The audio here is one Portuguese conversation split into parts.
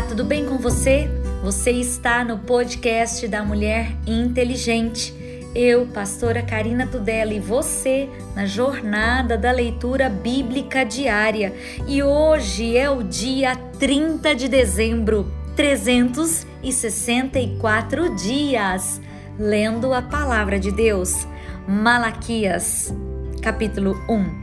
Olá, tudo bem com você? Você está no podcast da Mulher Inteligente. Eu, pastora Karina Tudela, e você na jornada da leitura bíblica diária. E hoje é o dia 30 de dezembro, 364 dias, lendo a palavra de Deus. Malaquias, capítulo 1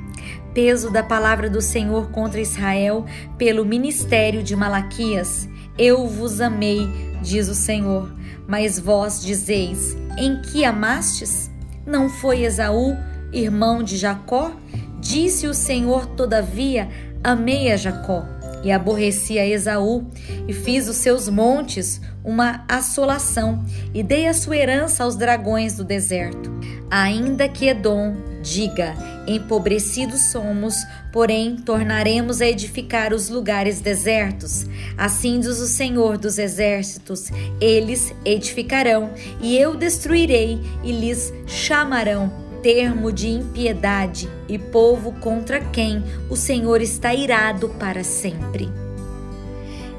peso da palavra do Senhor contra Israel pelo ministério de Malaquias. Eu vos amei, diz o Senhor, mas vós dizeis: Em que amastes? Não foi Esaú, irmão de Jacó? Disse o Senhor, todavia: Amei a Jacó e aborreci a Esaú, e fiz os seus montes uma assolação, e dei a sua herança aos dragões do deserto. Ainda que Edom diga: Empobrecidos somos, porém tornaremos a edificar os lugares desertos. Assim diz o Senhor dos Exércitos: Eles edificarão, e eu destruirei, e lhes chamarão termo de impiedade e povo contra quem o Senhor está irado para sempre.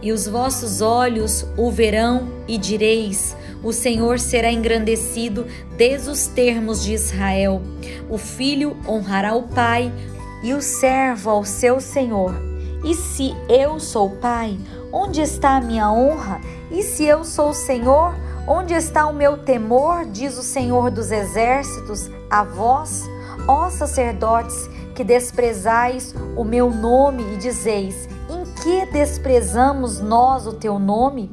E os vossos olhos o verão e direis: o Senhor será engrandecido desde os termos de Israel. O filho honrará o pai e o servo ao seu senhor. E se eu sou pai, onde está a minha honra? E se eu sou senhor, onde está o meu temor? Diz o Senhor dos exércitos a vós, ó sacerdotes, que desprezais o meu nome e dizeis: Em que desprezamos nós o teu nome?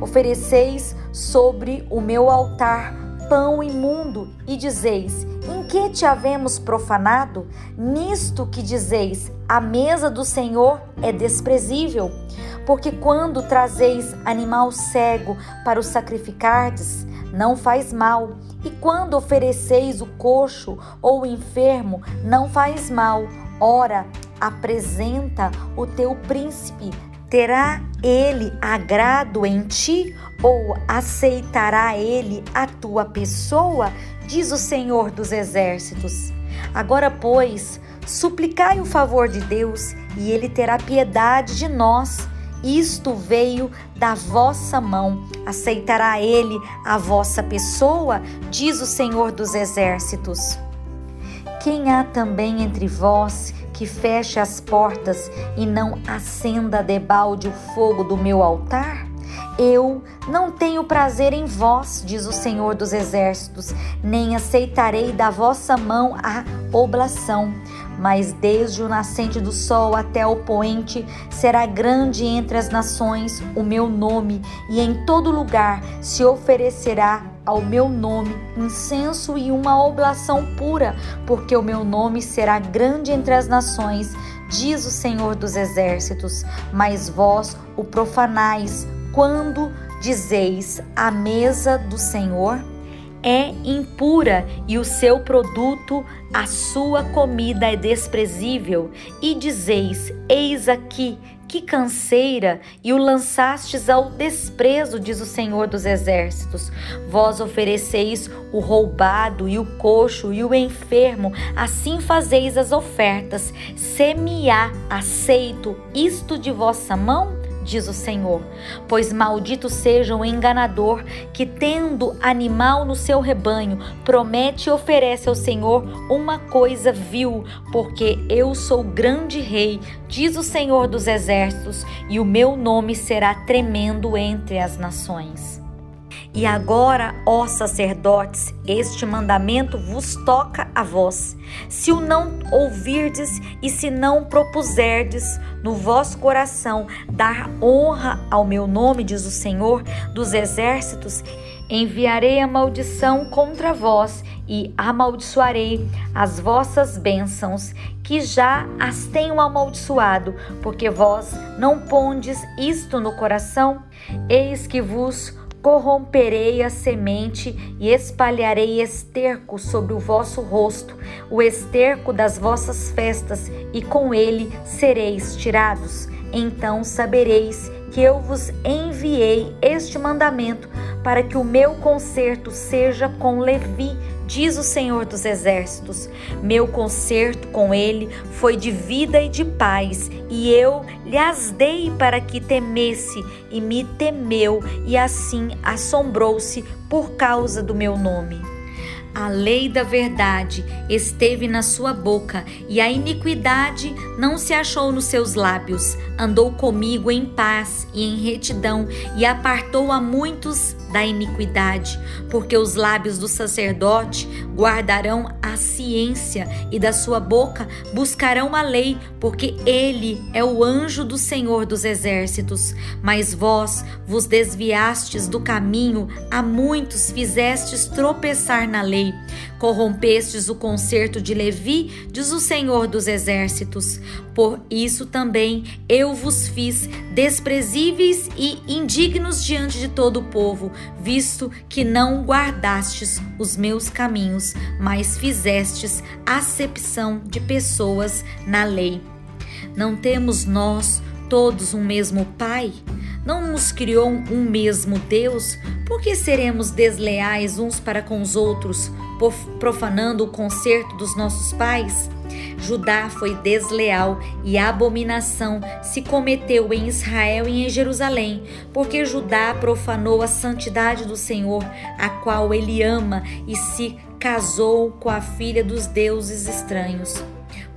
Ofereceis sobre o meu altar pão imundo e dizeis: Em que te havemos profanado? Nisto que dizeis: A mesa do Senhor é desprezível. Porque quando trazeis animal cego para o sacrificardes, não faz mal, e quando ofereceis o coxo ou o enfermo, não faz mal. Ora, apresenta o teu príncipe Terá ele agrado em ti ou aceitará ele a tua pessoa? Diz o Senhor dos Exércitos. Agora, pois, suplicai o favor de Deus e ele terá piedade de nós. Isto veio da vossa mão. Aceitará ele a vossa pessoa? Diz o Senhor dos Exércitos. Quem há também entre vós que feche as portas e não acenda debalde o fogo do meu altar? Eu não tenho prazer em vós, diz o Senhor dos Exércitos, nem aceitarei da vossa mão a oblação. Mas desde o nascente do sol até o poente será grande entre as nações o meu nome, e em todo lugar se oferecerá ao meu nome incenso e uma oblação pura, porque o meu nome será grande entre as nações, diz o Senhor dos Exércitos. Mas vós o profanais quando dizeis a mesa do Senhor é impura e o seu produto, a sua comida é desprezível, e dizeis: Eis aqui que canseira, e o lançastes ao desprezo, diz o Senhor dos Exércitos. Vós ofereceis o roubado e o coxo e o enfermo, assim fazeis as ofertas. Se me há aceito isto de vossa mão? Diz o Senhor. Pois maldito seja o enganador que, tendo animal no seu rebanho, promete e oferece ao Senhor uma coisa vil, porque eu sou grande rei, diz o Senhor dos exércitos, e o meu nome será tremendo entre as nações. E agora, ó sacerdotes, este mandamento vos toca a vós. Se o não ouvirdes e se não propuserdes no vosso coração dar honra ao meu nome, diz o Senhor dos exércitos, enviarei a maldição contra vós e amaldiçoarei as vossas bênçãos, que já as tenho amaldiçoado, porque vós não pondes isto no coração? Eis que vos corromperei a semente e espalharei esterco sobre o vosso rosto, o esterco das vossas festas, e com ele sereis tirados. Então sabereis que eu vos enviei este mandamento para que o meu conserto seja com Levi, diz o Senhor dos Exércitos. Meu concerto com ele foi de vida e de paz, e eu lhe dei para que temesse, e me temeu, e assim assombrou-se por causa do meu nome. A lei da verdade esteve na sua boca, e a iniquidade não se achou nos seus lábios. Andou comigo em paz e em retidão, e apartou a muitos da iniquidade, porque os lábios do sacerdote guardarão a ciência, e da sua boca buscarão a lei, porque ele é o anjo do Senhor dos exércitos. Mas vós vos desviastes do caminho, a muitos fizestes tropeçar na lei. Corrompestes o concerto de Levi, diz o Senhor dos exércitos. Por isso também eu vos fiz desprezíveis e indignos diante de todo o povo, visto que não guardastes os meus caminhos, mas fizestes acepção de pessoas na lei. Não temos nós todos um mesmo Pai? Não nos criou um mesmo Deus? Por que seremos desleais uns para com os outros, profanando o concerto dos nossos pais? Judá foi desleal e abominação se cometeu em Israel e em Jerusalém, porque Judá profanou a santidade do Senhor, a qual ele ama, e se casou com a filha dos deuses estranhos.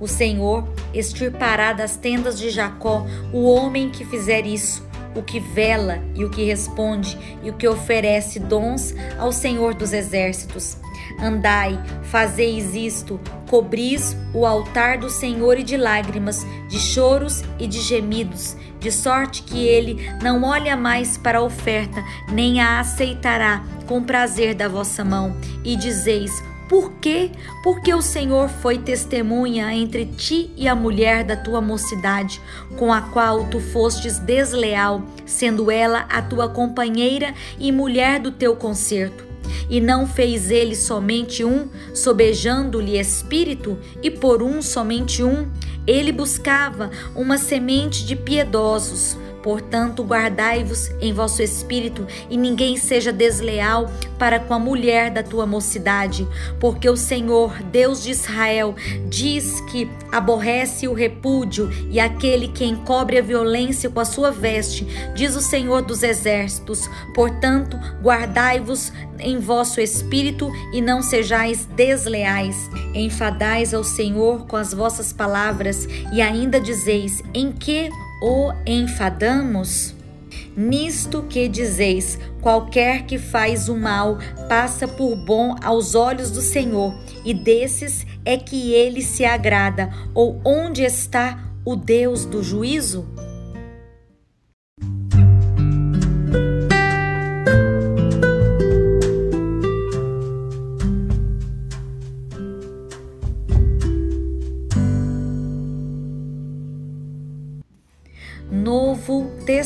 O Senhor extirpará das tendas de Jacó o homem que fizer isso o que vela e o que responde e o que oferece dons ao Senhor dos exércitos. Andai, fazeis isto, cobris o altar do Senhor e de lágrimas, de choros e de gemidos, de sorte que ele não olha mais para a oferta, nem a aceitará com prazer da vossa mão, e dizeis: por quê? Porque o Senhor foi testemunha entre ti e a mulher da tua mocidade, com a qual tu fostes desleal, sendo ela a tua companheira e mulher do teu concerto. E não fez ele somente um, sobejando-lhe espírito, e por um somente um, ele buscava uma semente de piedosos Portanto, guardai-vos em vosso espírito e ninguém seja desleal para com a mulher da tua mocidade, porque o Senhor, Deus de Israel, diz que aborrece o repúdio e aquele que encobre a violência com a sua veste, diz o Senhor dos exércitos. Portanto, guardai-vos em vosso espírito e não sejais desleais. Enfadais ao Senhor com as vossas palavras e ainda dizeis: em que o enfadamos? Nisto que dizeis: qualquer que faz o mal passa por bom aos olhos do Senhor, e desses é que ele se agrada, ou onde está o Deus do juízo?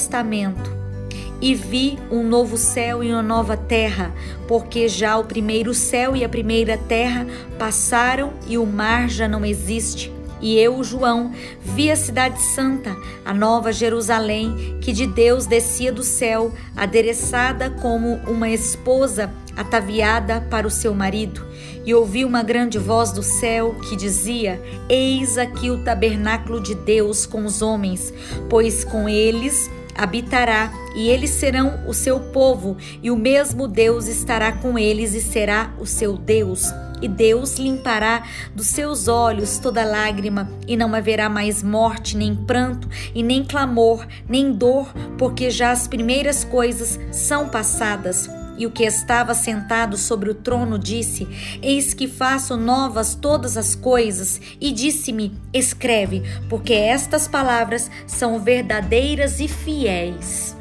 Testamento. E vi um novo céu e uma nova terra, porque já o primeiro céu e a primeira terra passaram e o mar já não existe. E eu, João, vi a cidade santa, a nova Jerusalém, que de Deus descia do céu, adereçada como uma esposa ataviada para o seu marido. E ouvi uma grande voz do céu que dizia: Eis aqui o tabernáculo de Deus com os homens, pois com eles habitará, e eles serão o seu povo, e o mesmo Deus estará com eles e será o seu Deus. E Deus limpará dos seus olhos toda lágrima, e não haverá mais morte, nem pranto, e nem clamor, nem dor, porque já as primeiras coisas são passadas. E o que estava sentado sobre o trono disse: Eis que faço novas todas as coisas. E disse-me: Escreve, porque estas palavras são verdadeiras e fiéis.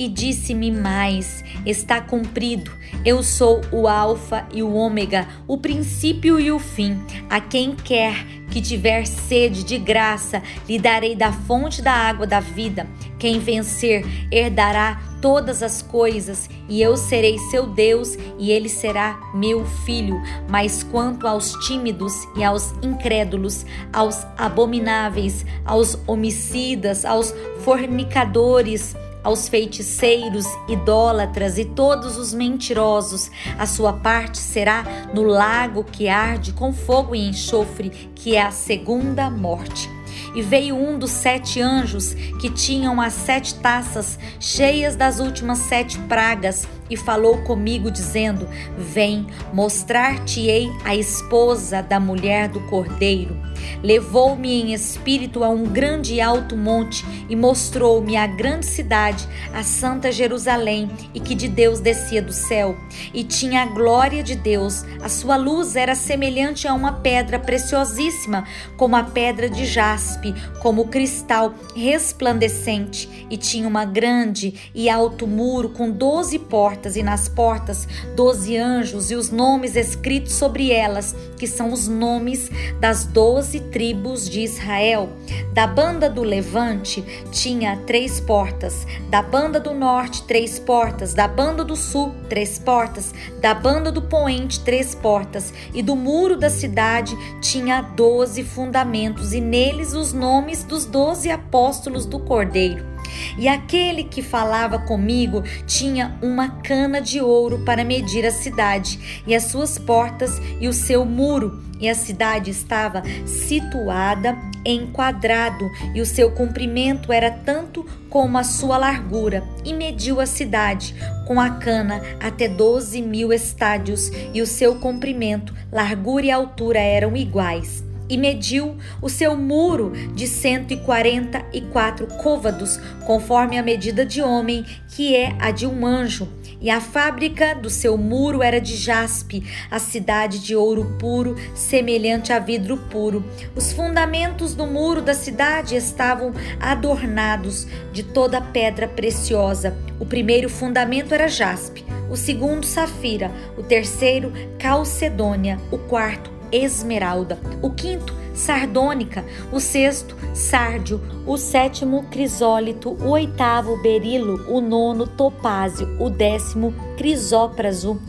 E disse-me mais: Está cumprido. Eu sou o Alfa e o Ômega, o princípio e o fim. A quem quer que tiver sede de graça, lhe darei da fonte da água da vida. Quem vencer herdará todas as coisas, e eu serei seu Deus, e ele será meu filho. Mas quanto aos tímidos e aos incrédulos, aos abomináveis, aos homicidas, aos fornicadores, aos feiticeiros, idólatras e todos os mentirosos. A sua parte será no lago que arde com fogo e enxofre, que é a segunda morte. E veio um dos sete anjos que tinham as sete taças cheias das últimas sete pragas e falou comigo, dizendo: Vem, mostrar-te-ei a esposa da mulher do cordeiro. Levou-me em espírito a um grande e alto monte e mostrou-me a grande cidade, a santa Jerusalém, e que de Deus descia do céu. E tinha a glória de Deus. A sua luz era semelhante a uma pedra preciosíssima, como a pedra de jaspe, como cristal resplandecente. E tinha uma grande e alto muro com doze portas e nas portas doze anjos e os nomes escritos sobre elas, que são os nomes das doze tribos de Israel. Da banda do levante tinha três portas, da banda do norte três portas, da banda do sul três portas, da banda do poente três portas, e do muro da cidade tinha doze fundamentos, e neles os nomes dos doze apóstolos do Cordeiro. E aquele que falava comigo tinha uma cana de ouro para medir a cidade e as suas portas e o seu muro. E a cidade estava situada em quadrado, e o seu comprimento era tanto como a sua largura, e mediu a cidade com a cana até doze mil estádios, e o seu comprimento, largura e altura eram iguais e mediu o seu muro de 144 côvados, conforme a medida de homem, que é a de um anjo. E a fábrica do seu muro era de jaspe, a cidade de ouro puro, semelhante a vidro puro. Os fundamentos do muro da cidade estavam adornados de toda pedra preciosa. O primeiro fundamento era jaspe, o segundo safira, o terceiro calcedônia, o quarto esmeralda, o quinto, sardônica, o sexto, sárdio, o sétimo, crisólito, o oitavo, berilo, o nono, topázio, o décimo, crisópraso,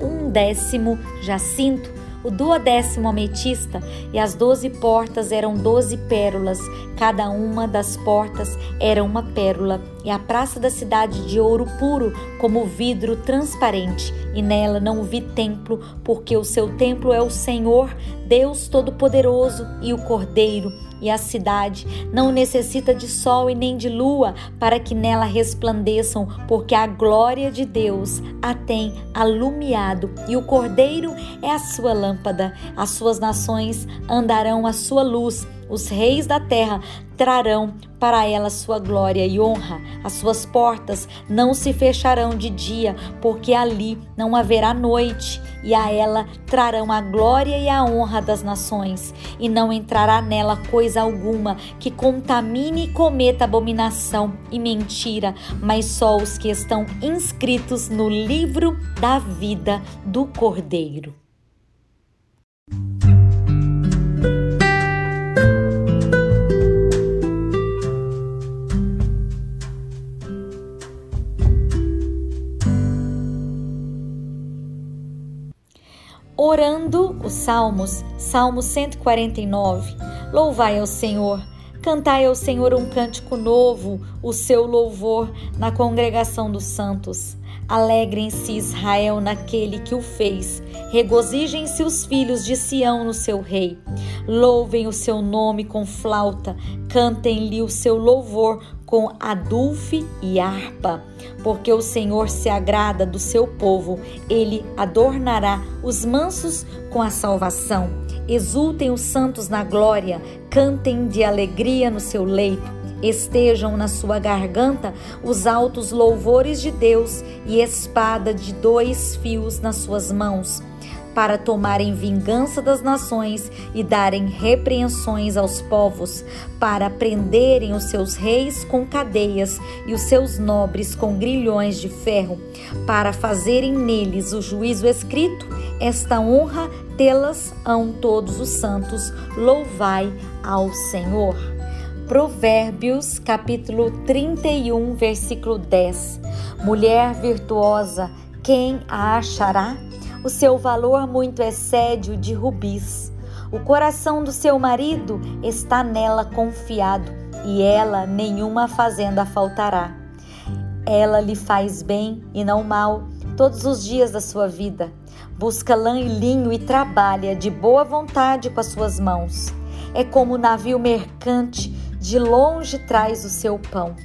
um décimo, jacinto, o duodécimo ametista, e as doze portas eram doze pérolas, cada uma das portas era uma pérola, e a praça da cidade de ouro puro, como vidro transparente, e nela não vi templo, porque o seu templo é o Senhor, Deus Todo-Poderoso e o Cordeiro e a cidade não necessita de sol e nem de lua para que nela resplandeçam, porque a glória de Deus a tem alumiado e o Cordeiro é a sua lâmpada. As suas nações andarão à sua luz os reis da terra trarão para ela sua glória e honra. As suas portas não se fecharão de dia, porque ali não haverá noite, e a ela trarão a glória e a honra das nações, e não entrará nela coisa alguma que contamine e cometa abominação e mentira, mas só os que estão inscritos no livro da vida do Cordeiro. Orando os Salmos, Salmo 149. Louvai ao Senhor, cantai ao Senhor um cântico novo, o seu louvor na congregação dos santos. Alegrem-se Israel naquele que o fez, regozijem-se os filhos de Sião no seu rei. Louvem o seu nome com flauta, cantem-lhe o seu louvor com adulfe e harpa, porque o Senhor se agrada do seu povo, ele adornará os mansos com a salvação. Exultem os santos na glória, cantem de alegria no seu leito. Estejam na sua garganta os altos louvores de Deus e espada de dois fios nas suas mãos para tomarem vingança das nações e darem repreensões aos povos, para prenderem os seus reis com cadeias e os seus nobres com grilhões de ferro, para fazerem neles o juízo escrito. Esta honra tê-las ão todos os santos. Louvai ao Senhor. Provérbios, capítulo 31, versículo 10. Mulher virtuosa, quem a achará? O seu valor muito excede o de rubis. O coração do seu marido está nela confiado, e ela nenhuma fazenda faltará. Ela lhe faz bem e não mal todos os dias da sua vida. Busca lã e linho e trabalha de boa vontade com as suas mãos. É como o navio mercante, de longe traz o seu pão.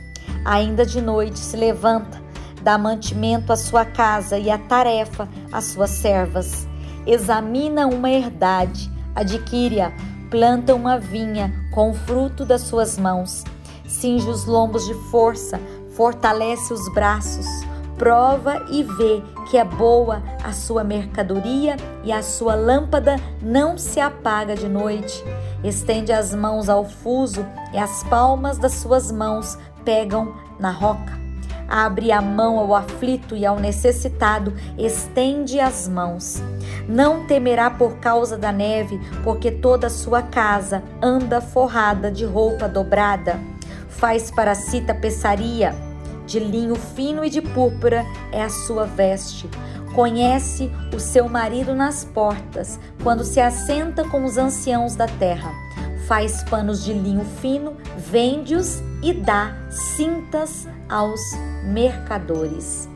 Ainda de noite se levanta, dá mantimento à sua casa e a tarefa às suas servas. Examina uma herdade, adquire-a, planta uma vinha com o fruto das suas mãos. Cinge os lombos de força, fortalece os braços, prova e vê que é boa a sua mercadoria e a sua lâmpada não se apaga de noite. Estende as mãos ao fuso e as palmas das suas mãos pegam na roca. Abre a mão ao aflito e ao necessitado, estende as mãos. Não temerá por causa da neve, porque toda sua casa anda forrada de roupa dobrada. Faz para si tapeçaria de linho fino e de púrpura é a sua veste. Conhece o seu marido nas portas, quando se assenta com os anciãos da terra. Faz panos de linho fino, vende-os e dá cintas aos mercadores.